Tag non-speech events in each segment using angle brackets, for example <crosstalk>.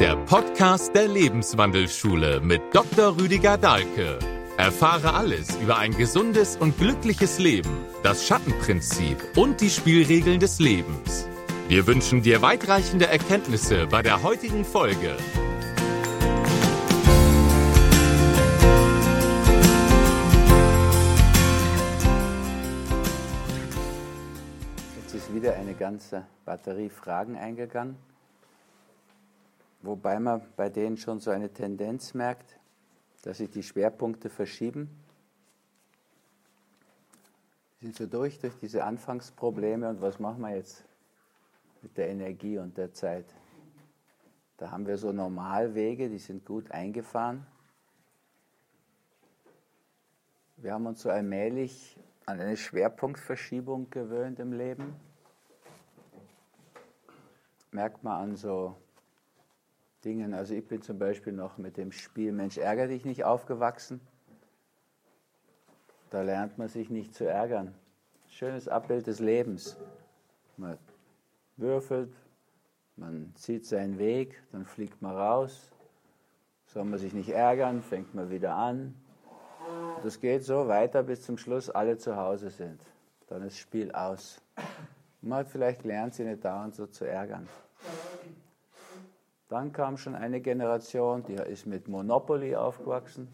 der Podcast der Lebenswandelschule mit Dr. Rüdiger Dahlke. Erfahre alles über ein gesundes und glückliches Leben, das Schattenprinzip und die Spielregeln des Lebens. Wir wünschen dir weitreichende Erkenntnisse bei der heutigen Folge. Jetzt ist wieder eine ganze Batterie Fragen eingegangen, wobei man bei denen schon so eine Tendenz merkt, dass sich die Schwerpunkte verschieben. Wir sind so durch, durch diese Anfangsprobleme und was machen wir jetzt mit der Energie und der Zeit? Da haben wir so Normalwege, die sind gut eingefahren. Wir haben uns so allmählich an eine Schwerpunktverschiebung gewöhnt im Leben. Merkt man an so Dingen. Also ich bin zum Beispiel noch mit dem Spiel Mensch ärger dich nicht aufgewachsen. Da lernt man sich nicht zu ärgern. Schönes Abbild des Lebens. Man würfelt, man zieht seinen Weg, dann fliegt man raus. Soll man sich nicht ärgern, fängt man wieder an. Das geht so weiter, bis zum Schluss alle zu Hause sind. Dann ist Spiel aus. Man hat vielleicht gelernt, sich nicht dauernd so zu ärgern. Dann kam schon eine Generation, die ist mit Monopoly aufgewachsen.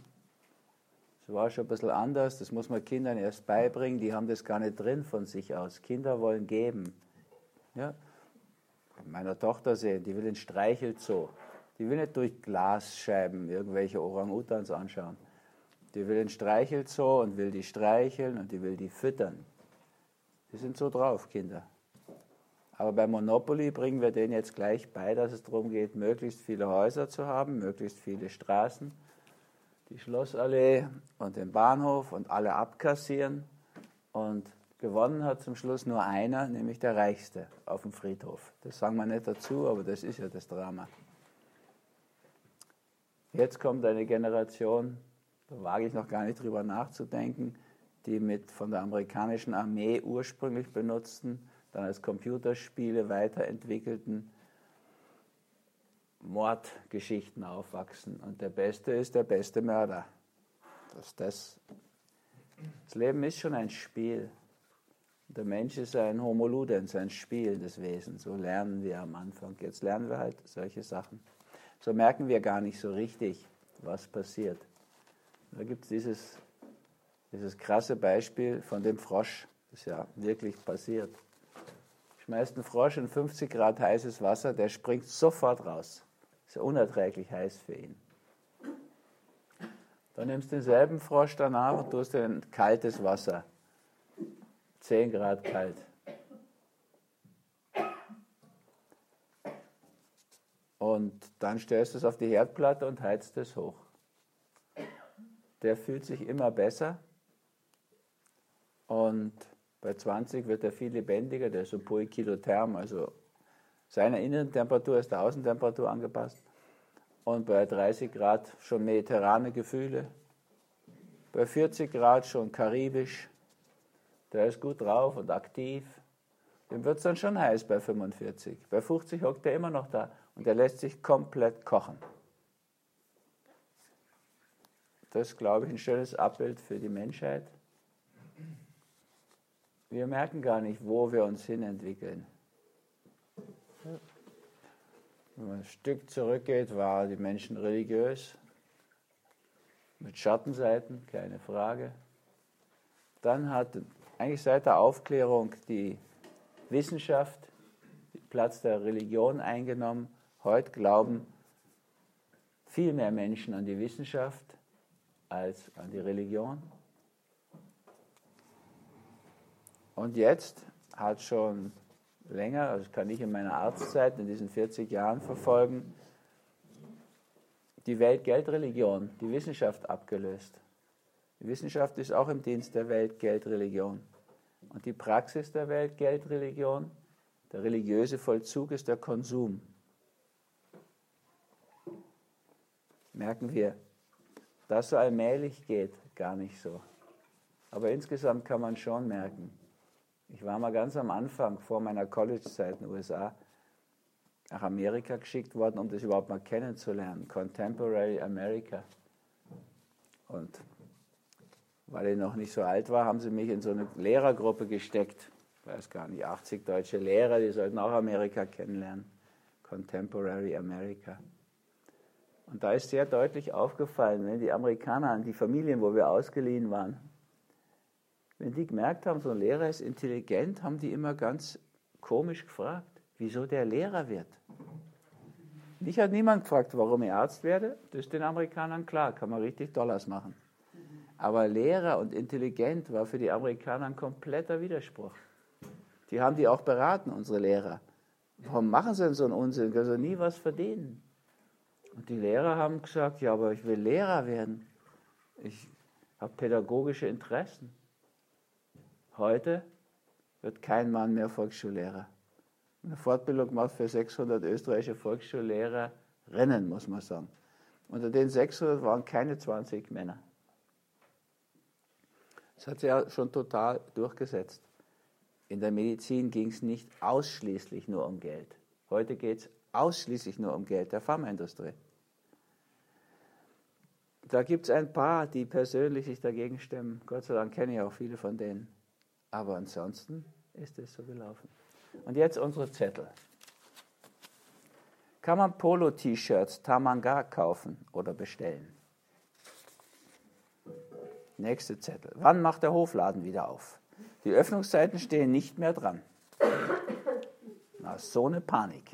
Das war schon ein bisschen anders, das muss man Kindern erst beibringen, die haben das gar nicht drin von sich aus. Kinder wollen geben. Ja? Meiner Tochter sehen, die will den Streichelzoo. Die will nicht durch Glasscheiben irgendwelche Orang-Utans anschauen. Die will den Streichelzoo und will die streicheln und die will die füttern. Die sind so drauf, Kinder. Aber bei Monopoly bringen wir denen jetzt gleich bei, dass es darum geht, möglichst viele Häuser zu haben, möglichst viele Straßen, die Schlossallee und den Bahnhof und alle abkassieren. Und gewonnen hat zum Schluss nur einer, nämlich der Reichste auf dem Friedhof. Das sagen wir nicht dazu, aber das ist ja das Drama. Jetzt kommt eine Generation, da wage ich noch gar nicht drüber nachzudenken, die mit von der amerikanischen Armee ursprünglich benutzten, dann als Computerspiele weiterentwickelten Mordgeschichten aufwachsen. Und der Beste ist der beste Mörder. Das, das, das Leben ist schon ein Spiel. Der Mensch ist ein Homo ludens, ein spielendes Wesen. So lernen wir am Anfang. Jetzt lernen wir halt solche Sachen. So merken wir gar nicht so richtig, was passiert. Da gibt es dieses, dieses krasse Beispiel von dem Frosch, das ja wirklich passiert. Schmeißt einen Frosch in 50 Grad heißes Wasser, der springt sofort raus. Ist ja unerträglich heiß für ihn. Dann nimmst du denselben Frosch danach und tust in kaltes Wasser. 10 Grad kalt. Und dann stellst du es auf die Herdplatte und heizt es hoch. Der fühlt sich immer besser bei 20 wird er viel lebendiger, der ist so poikilotherm, also seiner inneren Temperatur ist der Außentemperatur angepasst. Und bei 30 Grad schon mediterrane Gefühle. Bei 40 Grad schon karibisch. Der ist gut drauf und aktiv. Dem wird es dann schon heiß bei 45. Bei 50 hockt er immer noch da und er lässt sich komplett kochen. Das ist, glaube ich, ein schönes Abbild für die Menschheit. Wir merken gar nicht, wo wir uns hinentwickeln. Wenn man ein Stück zurückgeht, waren die Menschen religiös, mit Schattenseiten, keine Frage. Dann hat eigentlich seit der Aufklärung die Wissenschaft den Platz der Religion eingenommen. Heute glauben viel mehr Menschen an die Wissenschaft als an die Religion. Und jetzt hat schon länger, also kann ich in meiner Arztzeit in diesen 40 Jahren verfolgen, die Weltgeldreligion, die Wissenschaft abgelöst. Die Wissenschaft ist auch im Dienst der Weltgeldreligion. Und die Praxis der Weltgeldreligion, der religiöse Vollzug ist der Konsum. Merken wir, dass so allmählich geht, gar nicht so. Aber insgesamt kann man schon merken, ich war mal ganz am Anfang vor meiner College-Zeit in den USA. nach Amerika geschickt worden, um das überhaupt mal kennenzulernen. Contemporary America. Und weil ich noch nicht so alt war, haben sie mich in so eine Lehrergruppe gesteckt. Ich weiß gar nicht, 80 deutsche Lehrer, die sollten auch Amerika kennenlernen. Contemporary America. Und da ist sehr deutlich aufgefallen, wenn die Amerikaner, die Familien, wo wir ausgeliehen waren, wenn die gemerkt haben, so ein Lehrer ist intelligent, haben die immer ganz komisch gefragt, wieso der Lehrer wird. Mich hat niemand gefragt, warum ich Arzt werde. Das ist den Amerikanern klar, kann man richtig Dollars machen. Aber Lehrer und intelligent war für die Amerikaner ein kompletter Widerspruch. Die haben die auch beraten, unsere Lehrer. Warum machen sie denn so einen Unsinn? Können sie nie was verdienen? Und die Lehrer haben gesagt, ja, aber ich will Lehrer werden. Ich habe pädagogische Interessen. Heute wird kein Mann mehr Volksschullehrer. Eine Fortbildung gemacht für 600 österreichische Volksschullehrer, Rennen, muss man sagen. Unter den 600 waren keine 20 Männer. Das hat sich ja schon total durchgesetzt. In der Medizin ging es nicht ausschließlich nur um Geld. Heute geht es ausschließlich nur um Geld der Pharmaindustrie. Da gibt es ein paar, die persönlich sich dagegen stemmen. Gott sei Dank kenne ich auch viele von denen. Aber ansonsten ist es so gelaufen. Und jetzt unsere Zettel. Kann man Polo-T-Shirts Tamanga kaufen oder bestellen? Nächste Zettel. Wann macht der Hofladen wieder auf? Die Öffnungszeiten stehen nicht mehr dran. Na, so eine Panik.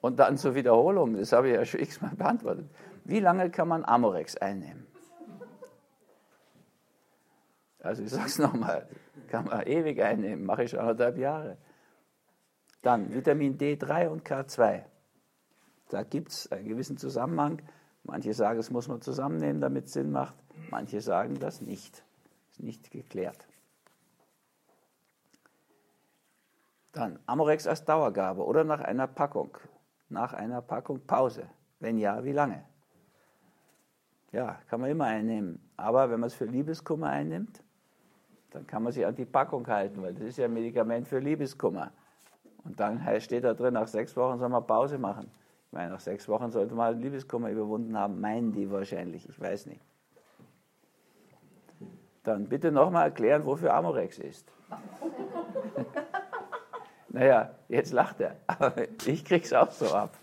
Und dann zur Wiederholung, das habe ich ja schon x-mal beantwortet. Wie lange kann man Amorex einnehmen? Also ich sage es nochmal, kann man ewig einnehmen, mache ich anderthalb Jahre. Dann Vitamin D3 und K2. Da gibt es einen gewissen Zusammenhang. Manche sagen, es muss man zusammennehmen, damit es Sinn macht. Manche sagen das nicht. Ist nicht geklärt. Dann Amorex als Dauergabe oder nach einer Packung. Nach einer Packung Pause. Wenn ja, wie lange? Ja, kann man immer einnehmen. Aber wenn man es für Liebeskummer einnimmt, dann kann man sich an die Packung halten, weil das ist ja ein Medikament für Liebeskummer. Und dann steht da drin, nach sechs Wochen soll man Pause machen. Ich meine, nach sechs Wochen sollte man Liebeskummer überwunden haben, meinen die wahrscheinlich, ich weiß nicht. Dann bitte nochmal erklären, wofür Amorex ist. <laughs> naja, jetzt lacht er, <laughs> aber ich krieg's auch so ab.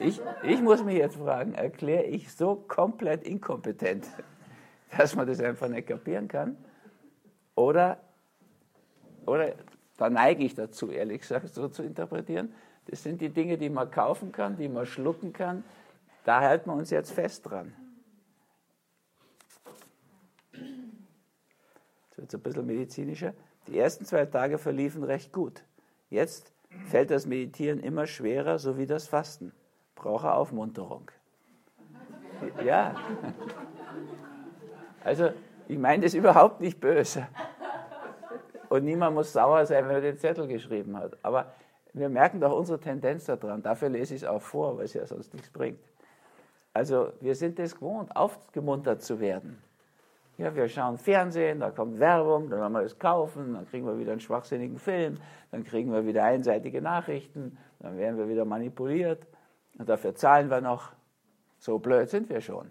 Ich, ich muss mich jetzt fragen, erkläre ich so komplett inkompetent, <laughs> dass man das einfach nicht kapieren kann? Oder, oder da neige ich dazu, ehrlich gesagt, so zu interpretieren. Das sind die Dinge, die man kaufen kann, die man schlucken kann. Da halten wir uns jetzt fest dran. Das wird ein bisschen medizinischer. Die ersten zwei Tage verliefen recht gut. Jetzt fällt das Meditieren immer schwerer, so wie das Fasten. Brauche Aufmunterung. Ja. Also, ich meine das überhaupt nicht böse. Und niemand muss sauer sein, wenn er den Zettel geschrieben hat. Aber wir merken doch unsere Tendenz daran. Dafür lese ich es auch vor, weil es ja sonst nichts bringt. Also wir sind es gewohnt, aufgemuntert zu werden. Ja, wir schauen Fernsehen, da kommt Werbung, dann wollen wir es kaufen, dann kriegen wir wieder einen schwachsinnigen Film, dann kriegen wir wieder einseitige Nachrichten, dann werden wir wieder manipuliert und dafür zahlen wir noch. So blöd sind wir schon.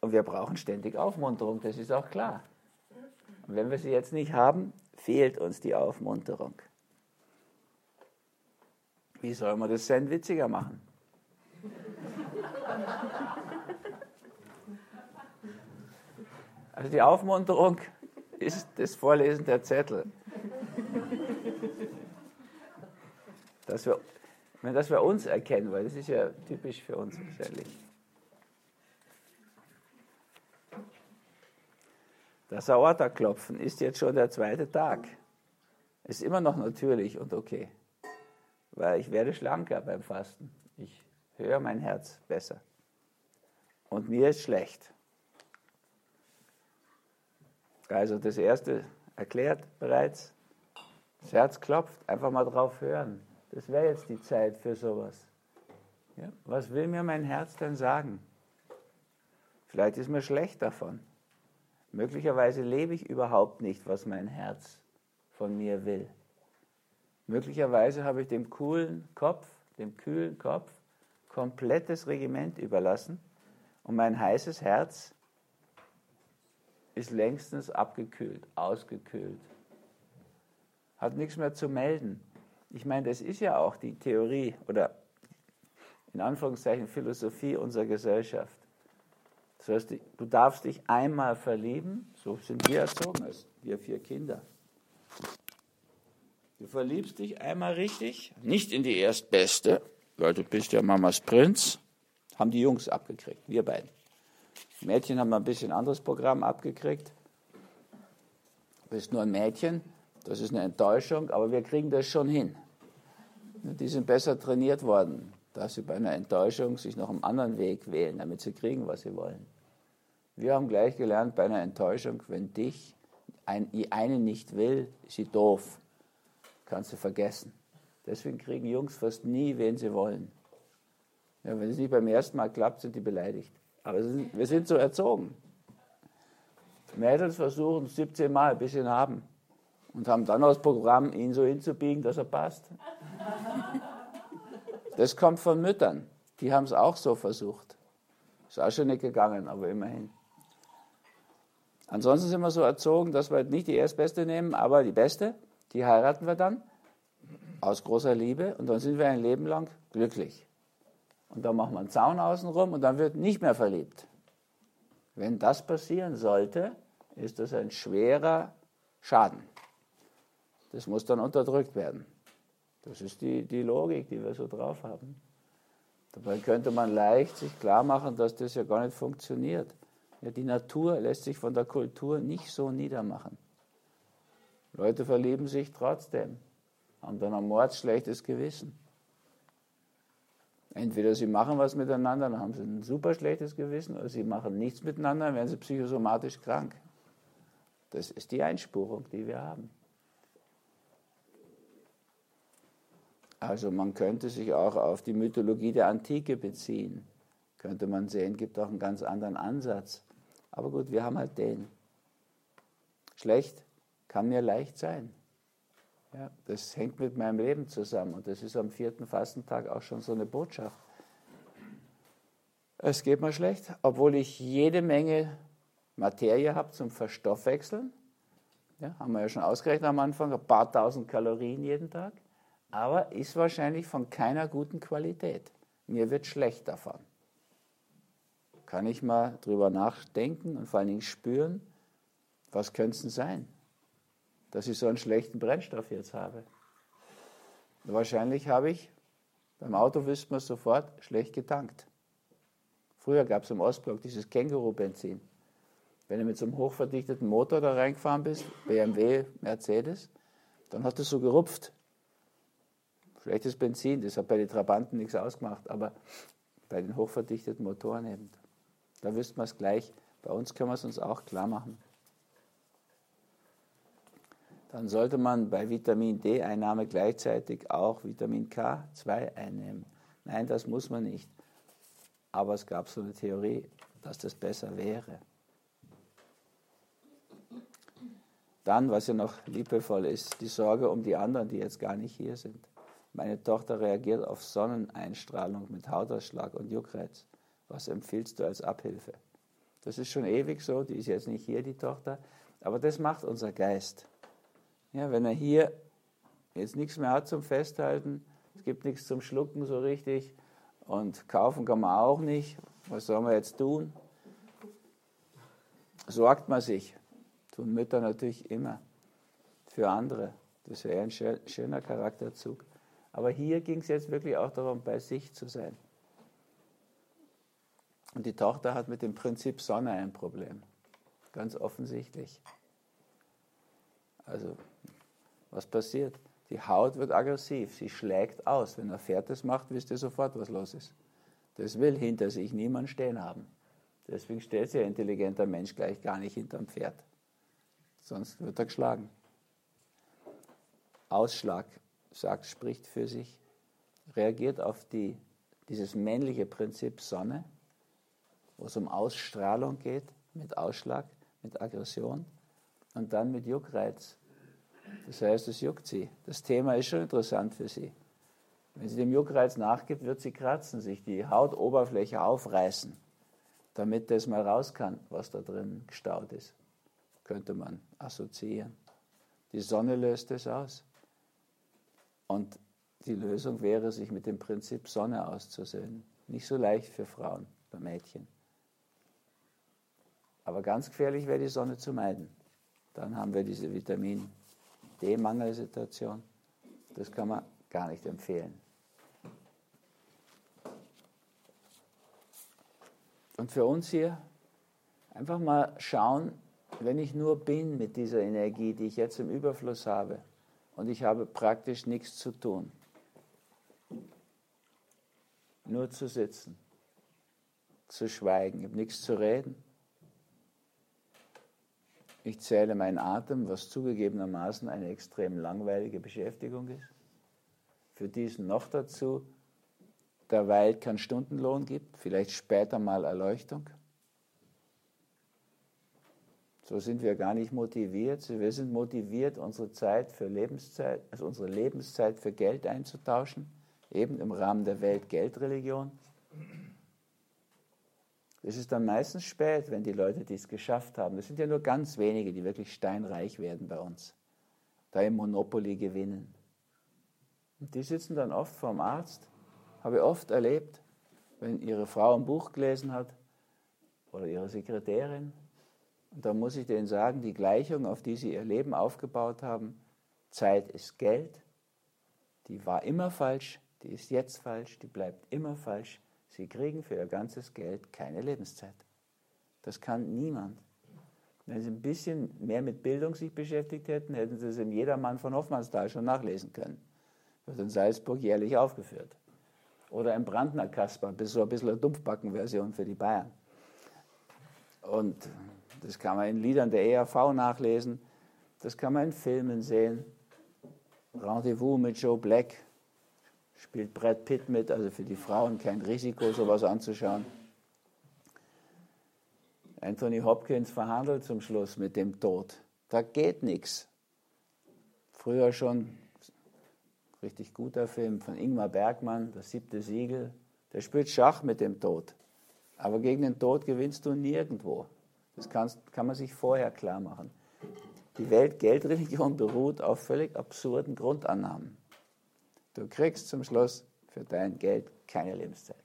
Und wir brauchen ständig Aufmunterung, das ist auch klar. Und wenn wir sie jetzt nicht haben, fehlt uns die Aufmunterung. Wie soll man das Zen witziger machen? Also die Aufmunterung ist das Vorlesen der Zettel. Dass wir, dass wir uns erkennen, weil das ist ja typisch für uns wahrscheinlich. Das Aorta-Klopfen ist jetzt schon der zweite Tag. Ist immer noch natürlich und okay. Weil ich werde schlanker beim Fasten. Ich höre mein Herz besser. Und mir ist schlecht. Also das erste erklärt bereits. Das Herz klopft, einfach mal drauf hören. Das wäre jetzt die Zeit für sowas. Ja? Was will mir mein Herz denn sagen? Vielleicht ist mir schlecht davon. Möglicherweise lebe ich überhaupt nicht, was mein Herz von mir will. Möglicherweise habe ich dem coolen Kopf, dem kühlen Kopf, komplettes Regiment überlassen und mein heißes Herz ist längstens abgekühlt, ausgekühlt. Hat nichts mehr zu melden. Ich meine, das ist ja auch die Theorie oder in Anführungszeichen Philosophie unserer Gesellschaft. Das heißt, du darfst dich einmal verlieben, so sind wir erzogen, als wir vier Kinder. Du verliebst dich einmal richtig, nicht in die Erstbeste, weil du bist ja Mamas Prinz, haben die Jungs abgekriegt, wir beiden. Mädchen haben ein bisschen anderes Programm abgekriegt. Du bist nur ein Mädchen, das ist eine Enttäuschung, aber wir kriegen das schon hin. Die sind besser trainiert worden, dass sie bei einer Enttäuschung sich noch einen anderen Weg wählen, damit sie kriegen, was sie wollen. Wir haben gleich gelernt, bei einer Enttäuschung, wenn dich ein, eine nicht will, ist sie doof. Kannst du vergessen. Deswegen kriegen Jungs fast nie, wen sie wollen. Ja, wenn es nicht beim ersten Mal klappt, sind die beleidigt. Aber wir sind so erzogen. Mädels versuchen 17 Mal, bis sie ihn haben. Und haben dann das Programm, ihn so hinzubiegen, dass er passt. Das kommt von Müttern. Die haben es auch so versucht. Ist auch schon nicht gegangen, aber immerhin. Ansonsten sind wir so erzogen, dass wir nicht die Erstbeste nehmen, aber die Beste, die heiraten wir dann aus großer Liebe und dann sind wir ein Leben lang glücklich. Und dann machen wir einen Zaun außenrum und dann wird nicht mehr verliebt. Wenn das passieren sollte, ist das ein schwerer Schaden. Das muss dann unterdrückt werden. Das ist die, die Logik, die wir so drauf haben. Dabei könnte man leicht sich klar machen, dass das ja gar nicht funktioniert. Ja, die Natur lässt sich von der Kultur nicht so niedermachen. Leute verlieben sich trotzdem, haben dann ein mordsschlechtes Gewissen. Entweder sie machen was miteinander, dann haben sie ein super schlechtes Gewissen, oder sie machen nichts miteinander, dann werden sie psychosomatisch krank. Das ist die Einspurung, die wir haben. Also man könnte sich auch auf die Mythologie der Antike beziehen. Könnte man sehen, gibt auch einen ganz anderen Ansatz. Aber gut, wir haben halt den. Schlecht kann mir leicht sein. Ja, das hängt mit meinem Leben zusammen und das ist am vierten Fastentag auch schon so eine Botschaft. Es geht mir schlecht, obwohl ich jede Menge Materie habe zum Verstoffwechseln. Ja, haben wir ja schon ausgerechnet am Anfang, ein paar tausend Kalorien jeden Tag. Aber ist wahrscheinlich von keiner guten Qualität. Mir wird schlecht davon. Kann ich mal drüber nachdenken und vor allen Dingen spüren, was könnte es denn sein? dass ich so einen schlechten Brennstoff jetzt habe. Wahrscheinlich habe ich, beim Auto wüsste man sofort, schlecht getankt. Früher gab es im Ostblock dieses Känguru-Benzin. Wenn du mit so einem hochverdichteten Motor da reingefahren bist, BMW, Mercedes, dann hat es so gerupft. Schlechtes Benzin, das hat bei den Trabanten nichts ausgemacht, aber bei den hochverdichteten Motoren eben. Da wüsste man es gleich. Bei uns können wir es uns auch klar machen dann sollte man bei Vitamin D-Einnahme gleichzeitig auch Vitamin K2 einnehmen. Nein, das muss man nicht. Aber es gab so eine Theorie, dass das besser wäre. Dann, was ja noch liebevoll ist, die Sorge um die anderen, die jetzt gar nicht hier sind. Meine Tochter reagiert auf Sonneneinstrahlung mit Hautausschlag und Juckreiz. Was empfiehlst du als Abhilfe? Das ist schon ewig so, die ist jetzt nicht hier, die Tochter, aber das macht unser Geist. Ja, wenn er hier jetzt nichts mehr hat zum Festhalten, es gibt nichts zum Schlucken so richtig und kaufen kann man auch nicht, was soll man jetzt tun? Sorgt man sich, tun Mütter natürlich immer für andere. Das wäre ein schöner Charakterzug. Aber hier ging es jetzt wirklich auch darum, bei sich zu sein. Und die Tochter hat mit dem Prinzip Sonne ein Problem. Ganz offensichtlich. Also was passiert? Die Haut wird aggressiv, sie schlägt aus. Wenn er Fertig macht, wisst ihr sofort, was los ist. Das will hinter sich niemand stehen haben. Deswegen stellt sich ein intelligenter Mensch gleich gar nicht hinterm Pferd. Sonst wird er geschlagen. Ausschlag, sagt, spricht für sich, reagiert auf die, dieses männliche Prinzip Sonne, wo es um Ausstrahlung geht, mit Ausschlag, mit Aggression und dann mit Juckreiz, Das heißt, es juckt sie. Das Thema ist schon interessant für sie. Wenn sie dem Juckreiz nachgibt, wird sie kratzen, sich die Hautoberfläche aufreißen, damit das mal raus kann, was da drin gestaut ist. Könnte man assoziieren. Die Sonne löst es aus. Und die Lösung wäre, sich mit dem Prinzip Sonne auszusöhnen. Nicht so leicht für Frauen oder Mädchen. Aber ganz gefährlich wäre die Sonne zu meiden. Dann haben wir diese Vitamin D-Mangelsituation. Das kann man gar nicht empfehlen. Und für uns hier einfach mal schauen, wenn ich nur bin mit dieser Energie, die ich jetzt im Überfluss habe, und ich habe praktisch nichts zu tun, nur zu sitzen, zu schweigen, ich habe nichts zu reden. Ich zähle meinen Atem, was zugegebenermaßen eine extrem langweilige Beschäftigung ist. Für diesen noch dazu derweil keinen Stundenlohn gibt, vielleicht später mal Erleuchtung. So sind wir gar nicht motiviert. Wir sind motiviert, unsere Zeit für Lebenszeit, also unsere Lebenszeit für Geld einzutauschen, eben im Rahmen der Welt-Geld-Religion. Es ist dann meistens spät, wenn die Leute dies geschafft haben. Es sind ja nur ganz wenige, die wirklich steinreich werden bei uns, da im Monopoly gewinnen. Und die sitzen dann oft vorm Arzt, habe ich oft erlebt, wenn ihre Frau ein Buch gelesen hat oder ihre Sekretärin und da muss ich denen sagen, die Gleichung, auf die sie ihr Leben aufgebaut haben, Zeit ist Geld, die war immer falsch, die ist jetzt falsch, die bleibt immer falsch. Sie kriegen für ihr ganzes Geld keine Lebenszeit. Das kann niemand. Wenn sie ein bisschen mehr mit Bildung sich beschäftigt hätten, hätten sie es in Jedermann von Hoffmannsthal schon nachlesen können. Wird in Salzburg jährlich aufgeführt. Oder im Brandner Kasper, so ein bisschen eine Dumpfbackenversion für die Bayern. Und das kann man in Liedern der ERV nachlesen. Das kann man in Filmen sehen. Rendezvous mit Joe Black spielt Brad Pitt mit, also für die Frauen kein Risiko, sowas anzuschauen. Anthony Hopkins verhandelt zum Schluss mit dem Tod. Da geht nichts. Früher schon richtig guter Film von Ingmar Bergmann, Das siebte Siegel. Der spielt Schach mit dem Tod. Aber gegen den Tod gewinnst du nirgendwo. Das kann, kann man sich vorher klar machen. Die Welt-Geldreligion beruht auf völlig absurden Grundannahmen. Du kriegst zum Schluss für dein Geld keine Lebenszeit.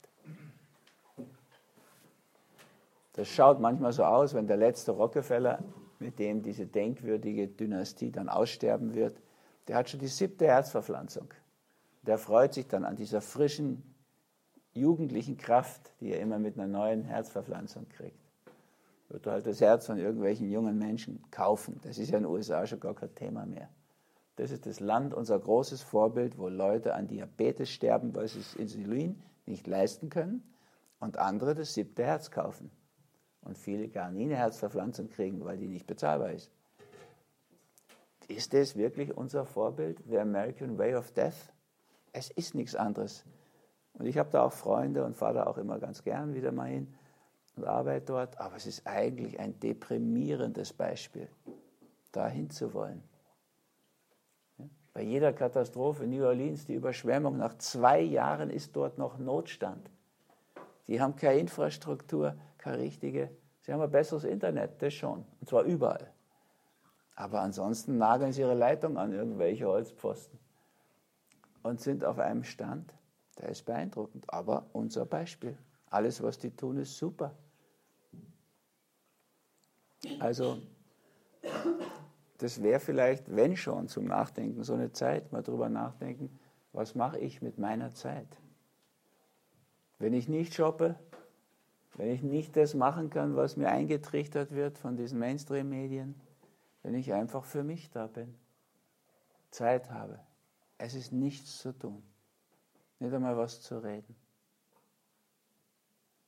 Das schaut manchmal so aus, wenn der letzte Rockefeller, mit dem diese denkwürdige Dynastie dann aussterben wird, der hat schon die siebte Herzverpflanzung. Der freut sich dann an dieser frischen, jugendlichen Kraft, die er immer mit einer neuen Herzverpflanzung kriegt wird halt das Herz von irgendwelchen jungen Menschen kaufen. Das ist ja in den USA schon gar kein Thema mehr. Das ist das Land, unser großes Vorbild, wo Leute an Diabetes sterben, weil sie das Insulin nicht leisten können und andere das siebte Herz kaufen. Und viele gar nie eine Herzverpflanzung kriegen, weil die nicht bezahlbar ist. Ist das wirklich unser Vorbild, the American Way of Death? Es ist nichts anderes. Und ich habe da auch Freunde und fahre da auch immer ganz gern wieder mal hin und arbeite dort, aber es ist eigentlich ein deprimierendes Beispiel, dahin zu wollen. Bei jeder Katastrophe in New Orleans, die Überschwemmung, nach zwei Jahren ist dort noch Notstand. Die haben keine Infrastruktur, keine richtige. Sie haben ein besseres Internet, das schon, und zwar überall. Aber ansonsten nageln sie ihre Leitung an irgendwelche Holzpfosten und sind auf einem Stand, der ist beeindruckend, aber unser Beispiel. Alles, was die tun, ist super. Also das wäre vielleicht, wenn schon, zum Nachdenken so eine Zeit, mal drüber nachdenken, was mache ich mit meiner Zeit? Wenn ich nicht shoppe, wenn ich nicht das machen kann, was mir eingetrichtert wird von diesen Mainstream-Medien, wenn ich einfach für mich da bin, Zeit habe, es ist nichts zu tun, nicht einmal was zu reden.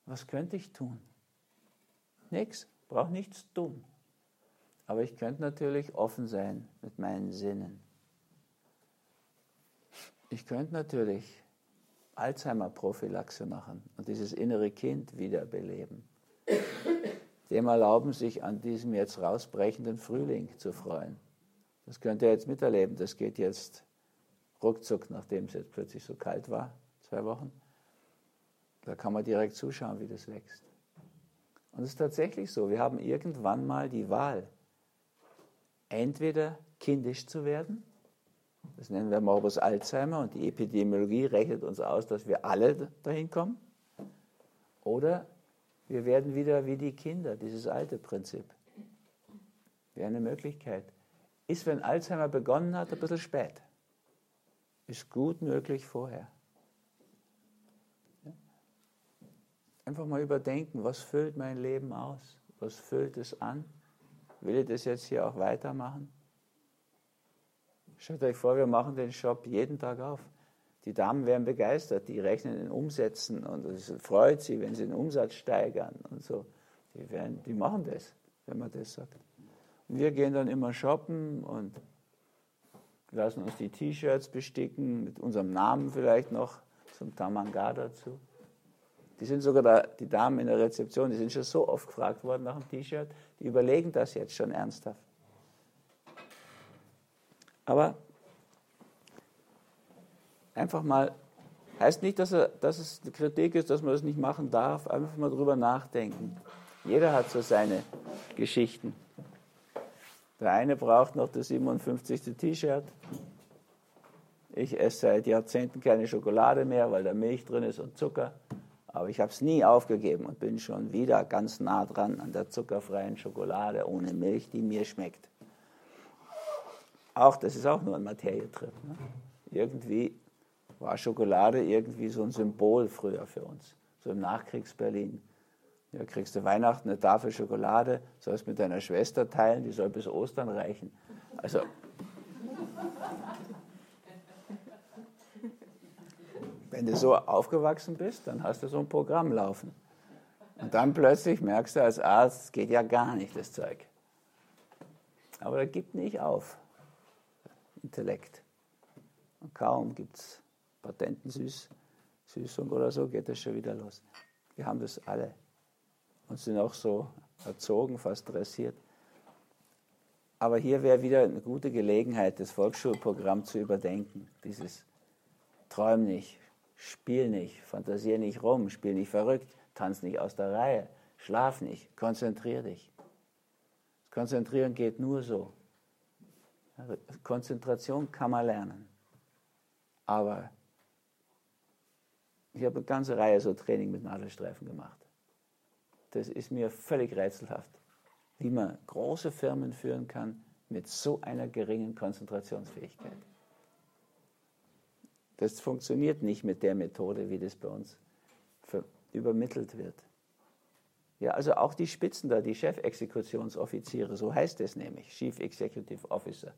Was könnte ich tun? Nichts brauche nichts tun. Aber ich könnte natürlich offen sein mit meinen Sinnen. Ich könnte natürlich Alzheimer-Prophylaxe machen und dieses innere Kind wiederbeleben. Dem erlauben, sich an diesem jetzt rausbrechenden Frühling zu freuen. Das könnt ihr jetzt miterleben. Das geht jetzt ruckzuck, nachdem es jetzt plötzlich so kalt war, zwei Wochen. Da kann man direkt zuschauen, wie das wächst. Und es ist tatsächlich so, wir haben irgendwann mal die Wahl, entweder kindisch zu werden, das nennen wir Morbus Alzheimer und die Epidemiologie rechnet uns aus, dass wir alle dahin kommen, oder wir werden wieder wie die Kinder, dieses alte Prinzip. Wäre eine Möglichkeit ist, wenn Alzheimer begonnen hat, ein bisschen spät. Ist gut möglich vorher. Einfach mal überdenken, was füllt mein Leben aus? Was füllt es an? Will ich das jetzt hier auch weitermachen? Stellt euch vor, wir machen den Shop jeden Tag auf. Die Damen wären begeistert, die rechnen in Umsätzen und es freut sie, wenn sie den Umsatz steigern und so. Die, werden, die machen das, wenn man das sagt. Wir gehen dann immer shoppen und lassen uns die T-Shirts besticken, mit unserem Namen vielleicht noch, zum Tamanga dazu. Die sind sogar da, die Damen in der Rezeption, die sind schon so oft gefragt worden nach dem T-Shirt, die überlegen das jetzt schon ernsthaft. Aber einfach mal, heißt nicht, dass, er, dass es eine Kritik ist, dass man das nicht machen darf, einfach mal drüber nachdenken. Jeder hat so seine Geschichten. Der eine braucht noch das 57. T-Shirt. Ich esse seit Jahrzehnten keine Schokolade mehr, weil da Milch drin ist und Zucker. Aber ich habe es nie aufgegeben und bin schon wieder ganz nah dran an der zuckerfreien Schokolade ohne Milch, die mir schmeckt. Auch das ist auch nur ein Materietrip. Ne? Irgendwie war Schokolade irgendwie so ein Symbol früher für uns, so im Nachkriegs-Berlin. Ja, kriegst du Weihnachten eine Tafel Schokolade, sollst mit deiner Schwester teilen, die soll bis Ostern reichen. Also. Wenn du so aufgewachsen bist, dann hast du so ein Programm laufen. Und dann plötzlich merkst du als Arzt, es geht ja gar nicht, das Zeug. Aber da gibt nicht auf. Intellekt. Und kaum gibt es Patentensüßung oder so, geht das schon wieder los. Wir haben das alle und sind auch so erzogen, fast dressiert. Aber hier wäre wieder eine gute Gelegenheit, das Volksschulprogramm zu überdenken. Dieses Träum nicht, spiel nicht, fantasier nicht rum, spiel nicht verrückt, tanz nicht aus der Reihe, schlaf nicht, konzentrier dich. Konzentrieren geht nur so. Konzentration kann man lernen. Aber ich habe eine ganze Reihe so Training mit Nadelstreifen gemacht das ist mir völlig rätselhaft, wie man große Firmen führen kann mit so einer geringen Konzentrationsfähigkeit. Das funktioniert nicht mit der Methode, wie das bei uns übermittelt wird. Ja, also auch die Spitzen da, die Chefexekutionsoffiziere, so heißt es nämlich, Chief Executive Officer.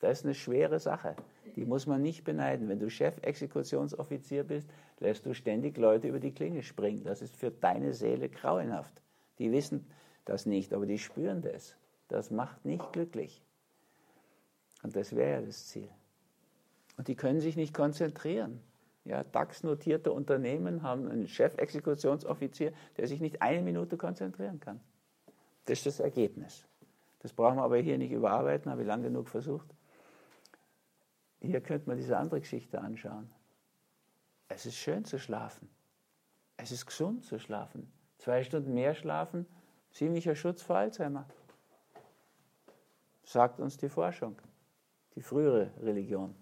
Das ist eine schwere Sache. Die muss man nicht beneiden. Wenn du Chefexekutionsoffizier bist, lässt du ständig Leute über die Klinge springen. Das ist für deine Seele grauenhaft. Die wissen das nicht, aber die spüren das. Das macht nicht glücklich. Und das wäre ja das Ziel. Und die können sich nicht konzentrieren. Ja, DAX-notierte Unternehmen haben einen Chefexekutionsoffizier, der sich nicht eine Minute konzentrieren kann. Das ist das Ergebnis. Das brauchen wir aber hier nicht überarbeiten, habe ich lang genug versucht. Hier könnte man diese andere Geschichte anschauen. Es ist schön zu schlafen. Es ist gesund zu schlafen. Zwei Stunden mehr schlafen, ziemlicher Schutz vor Alzheimer. Sagt uns die Forschung, die frühere Religion.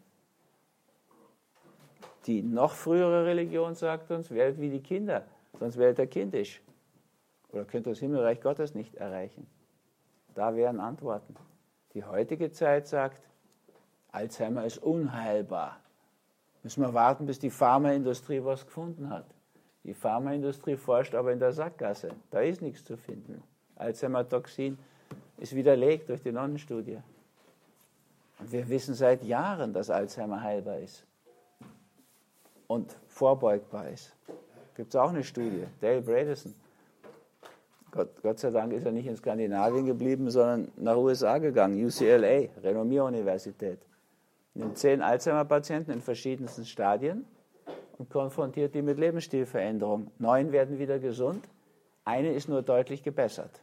Die noch frühere Religion sagt uns, werdet wie die Kinder, sonst werdet ihr kindisch. Oder könnt ihr das Himmelreich Gottes nicht erreichen. Da wären Antworten. Die heutige Zeit sagt, Alzheimer ist unheilbar. Müssen wir warten, bis die Pharmaindustrie was gefunden hat. Die Pharmaindustrie forscht aber in der Sackgasse. Da ist nichts zu finden. Alzheimer-Toxin ist widerlegt durch die Nonnenstudie. Und wir wissen seit Jahren, dass Alzheimer heilbar ist und vorbeugbar ist. Gibt es auch eine Studie, Dale Bredesen. Gott, Gott, sei Dank ist er nicht in Skandinavien geblieben, sondern nach USA gegangen, UCLA, Renommier-Universität nimmt zehn Alzheimer-Patienten in verschiedensten Stadien und konfrontiert die mit Lebensstilveränderung. Neun werden wieder gesund, eine ist nur deutlich gebessert.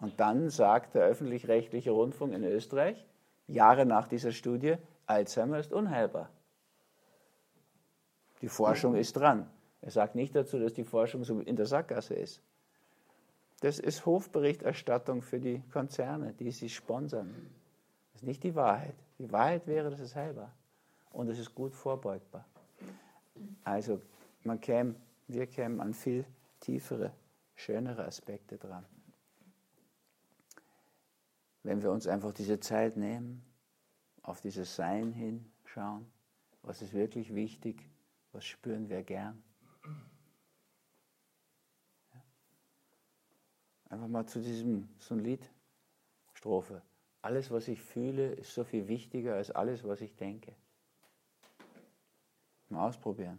Und dann sagt der öffentlich-rechtliche Rundfunk in Österreich, Jahre nach dieser Studie, Alzheimer ist unheilbar. Die Forschung ist dran. Er sagt nicht dazu, dass die Forschung so in der Sackgasse ist. Das ist Hofberichterstattung für die Konzerne, die sie sponsern. Das ist nicht die Wahrheit. Die Wahrheit wäre, das ist heilbar. Und es ist gut vorbeugbar. Also man käme, wir kämen an viel tiefere, schönere Aspekte dran. Wenn wir uns einfach diese Zeit nehmen, auf dieses Sein hinschauen, was ist wirklich wichtig, was spüren wir gern. Einfach mal zu diesem, so ein Lied, Strophe. Alles, was ich fühle, ist so viel wichtiger als alles, was ich denke. Mal ausprobieren.